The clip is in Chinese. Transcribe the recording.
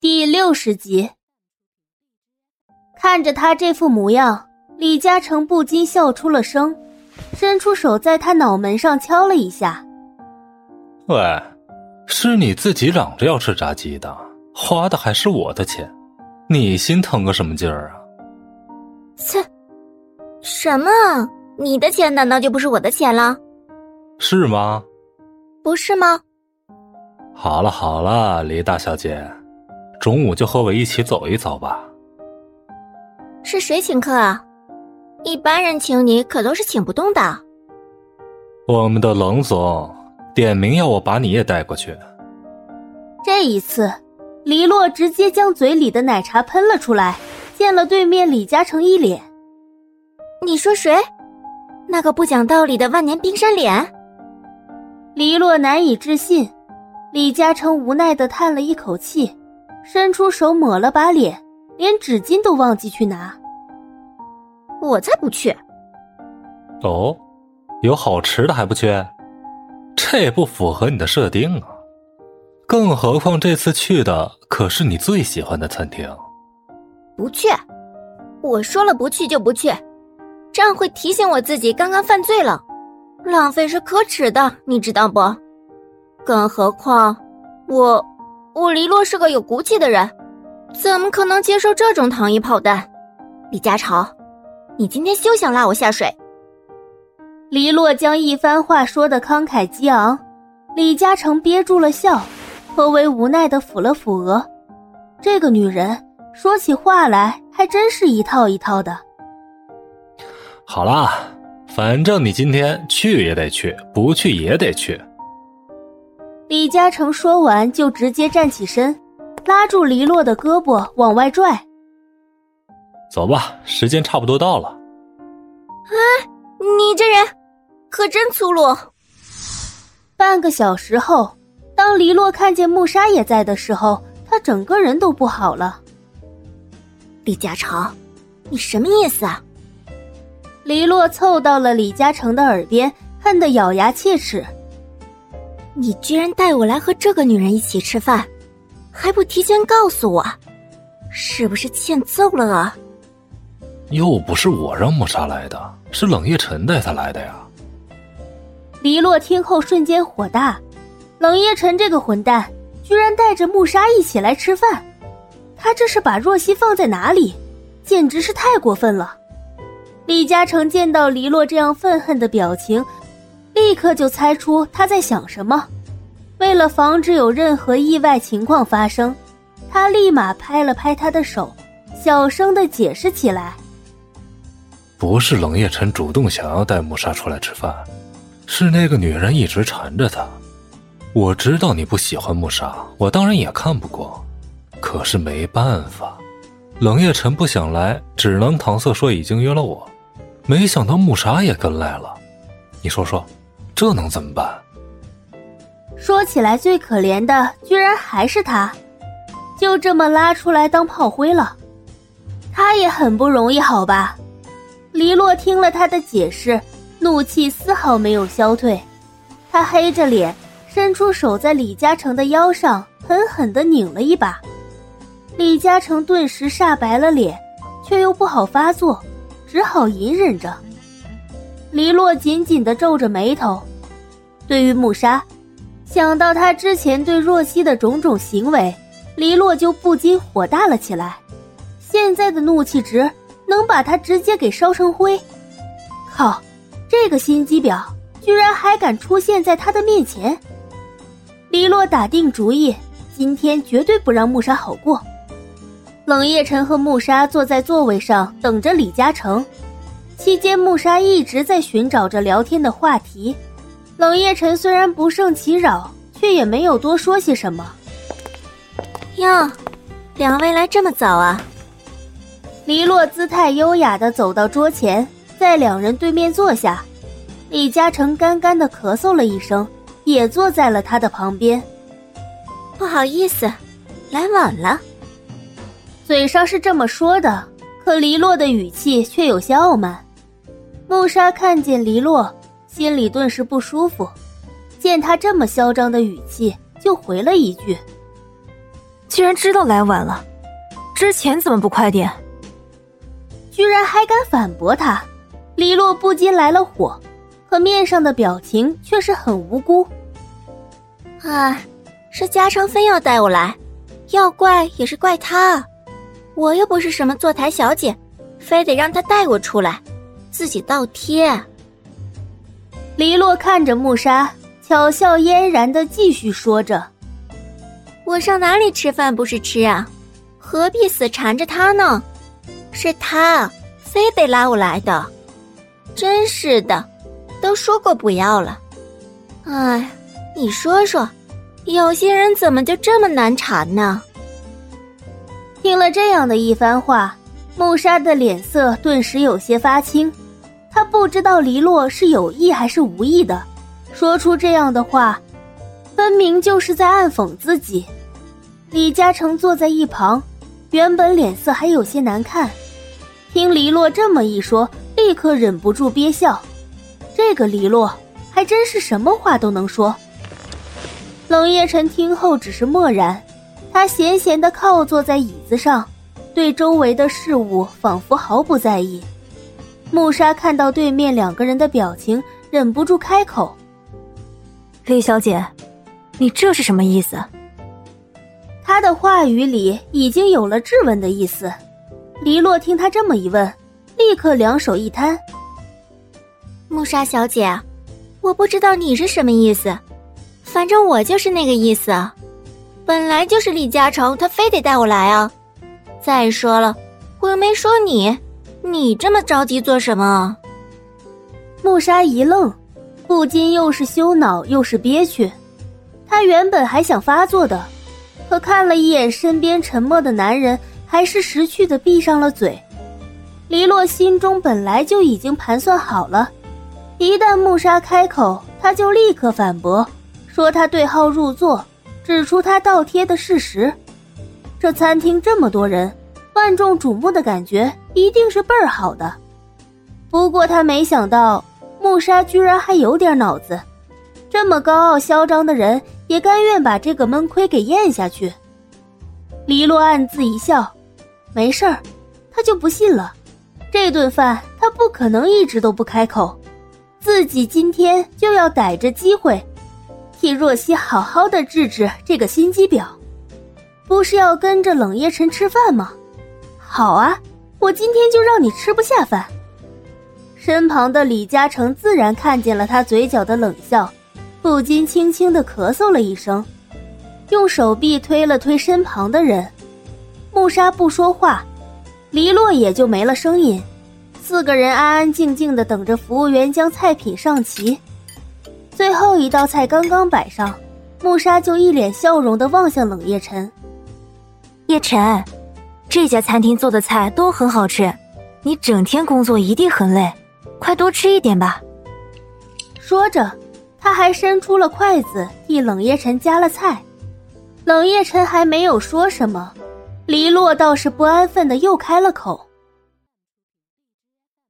第六十集，看着他这副模样，李嘉诚不禁笑出了声，伸出手在他脑门上敲了一下。喂，是你自己嚷着要吃炸鸡的，花的还是我的钱，你心疼个什么劲儿啊？切，什么？你的钱难道就不是我的钱了？是吗？不是吗？好了好了，李大小姐。中午就和我一起走一走吧。是谁请客啊？一般人请你可都是请不动的。我们的冷总点名要我把你也带过去。这一次，黎洛直接将嘴里的奶茶喷了出来，溅了对面李嘉诚一脸。你说谁？那个不讲道理的万年冰山脸？黎洛难以置信，李嘉诚无奈的叹了一口气。伸出手抹了把脸，连纸巾都忘记去拿。我才不去！哦，有好吃的还不去？这也不符合你的设定啊！更何况这次去的可是你最喜欢的餐厅。不去！我说了不去就不去，这样会提醒我自己刚刚犯罪了，浪费是可耻的，你知道不？更何况我。我黎洛是个有骨气的人，怎么可能接受这种糖衣炮弹？李家超，你今天休想拉我下水！黎洛将一番话说的慷慨激昂，李嘉诚憋住了笑，颇为无奈的抚了抚额。这个女人说起话来还真是一套一套的。好啦，反正你今天去也得去，不去也得去。李嘉诚说完，就直接站起身，拉住黎洛的胳膊往外拽。走吧，时间差不多到了。哎，你这人可真粗鲁！半个小时后，当黎洛看见穆沙也在的时候，他整个人都不好了。李嘉诚，你什么意思啊？黎洛凑到了李嘉诚的耳边，恨得咬牙切齿。你居然带我来和这个女人一起吃饭，还不提前告诉我，是不是欠揍了啊？又不是我让穆莎来的，是冷夜晨带她来的呀。黎洛听后瞬间火大，冷夜晨这个混蛋居然带着穆莎一起来吃饭，他这是把若曦放在哪里？简直是太过分了！李嘉诚见到黎洛这样愤恨的表情。立刻就猜出他在想什么，为了防止有任何意外情况发生，他立马拍了拍他的手，小声的解释起来：“不是冷夜晨主动想要带穆莎出来吃饭，是那个女人一直缠着他。我知道你不喜欢穆莎，我当然也看不过，可是没办法，冷夜晨不想来，只能搪塞说已经约了我。没想到穆莎也跟来了，你说说。”这能怎么办？说起来，最可怜的居然还是他，就这么拉出来当炮灰了。他也很不容易，好吧？黎洛听了他的解释，怒气丝毫没有消退，他黑着脸，伸出手在李嘉诚的腰上狠狠的拧了一把。李嘉诚顿时煞白了脸，却又不好发作，只好隐忍着。黎洛紧紧的皱着眉头。对于穆莎，想到他之前对若曦的种种行为，黎洛就不禁火大了起来。现在的怒气值能把他直接给烧成灰。靠，这个心机婊居然还敢出现在他的面前！黎洛打定主意，今天绝对不让穆莎好过。冷夜晨和穆莎坐在座位上等着李嘉诚，期间穆莎一直在寻找着聊天的话题。冷夜晨虽然不胜其扰，却也没有多说些什么。哟，两位来这么早啊？黎洛姿态优雅的走到桌前，在两人对面坐下。李嘉诚干干的咳嗽了一声，也坐在了他的旁边。不好意思，来晚了。嘴上是这么说的，可黎洛的语气却有些傲慢。穆莎看见黎洛。心里顿时不舒服，见他这么嚣张的语气，就回了一句：“居然知道来晚了，之前怎么不快点？居然还敢反驳他，李洛不禁来了火，可面上的表情却是很无辜。啊，是嘉诚非要带我来，要怪也是怪他，我又不是什么坐台小姐，非得让他带我出来，自己倒贴。黎洛看着穆沙，巧笑嫣然的继续说着：“我上哪里吃饭不是吃啊？何必死缠着他呢？是他非得拉我来的，真是的，都说过不要了。哎。”你说说，有些人怎么就这么难缠呢？听了这样的一番话，穆莎的脸色顿时有些发青。他不知道黎洛是有意还是无意的，说出这样的话，分明就是在暗讽自己。李嘉诚坐在一旁，原本脸色还有些难看，听黎洛这么一说，立刻忍不住憋笑。这个黎洛还真是什么话都能说。冷夜晨听后只是默然，他闲闲地靠坐在椅子上，对周围的事物仿佛毫不在意。穆莎看到对面两个人的表情，忍不住开口：“李小姐，你这是什么意思？”他的话语里已经有了质问的意思。黎洛听他这么一问，立刻两手一摊：“穆莎小姐，我不知道你是什么意思。”反正我就是那个意思，本来就是李嘉诚，他非得带我来啊！再说了，我又没说你，你这么着急做什么？木沙一愣，不禁又是羞恼又是憋屈。她原本还想发作的，可看了一眼身边沉默的男人，还是识趣的闭上了嘴。黎洛心中本来就已经盘算好了，一旦木沙开口，他就立刻反驳。说他对号入座，指出他倒贴的事实。这餐厅这么多人，万众瞩目的感觉一定是倍儿好的。不过他没想到穆莎居然还有点脑子，这么高傲嚣张的人也甘愿把这个闷亏给咽下去。黎洛暗自一笑，没事儿，他就不信了。这顿饭他不可能一直都不开口，自己今天就要逮着机会。替若曦好好的治治这个心机婊，不是要跟着冷夜晨吃饭吗？好啊，我今天就让你吃不下饭。身旁的李嘉诚自然看见了他嘴角的冷笑，不禁轻轻的咳嗽了一声，用手臂推了推身旁的人。穆莎不说话，黎洛也就没了声音。四个人安安静静的等着服务员将菜品上齐。最后一道菜刚刚摆上，穆莎就一脸笑容的望向冷夜晨。叶晨，这家餐厅做的菜都很好吃，你整天工作一定很累，快多吃一点吧。说着，他还伸出了筷子替冷夜辰夹了菜。冷夜辰还没有说什么，黎洛倒是不安分的又开了口。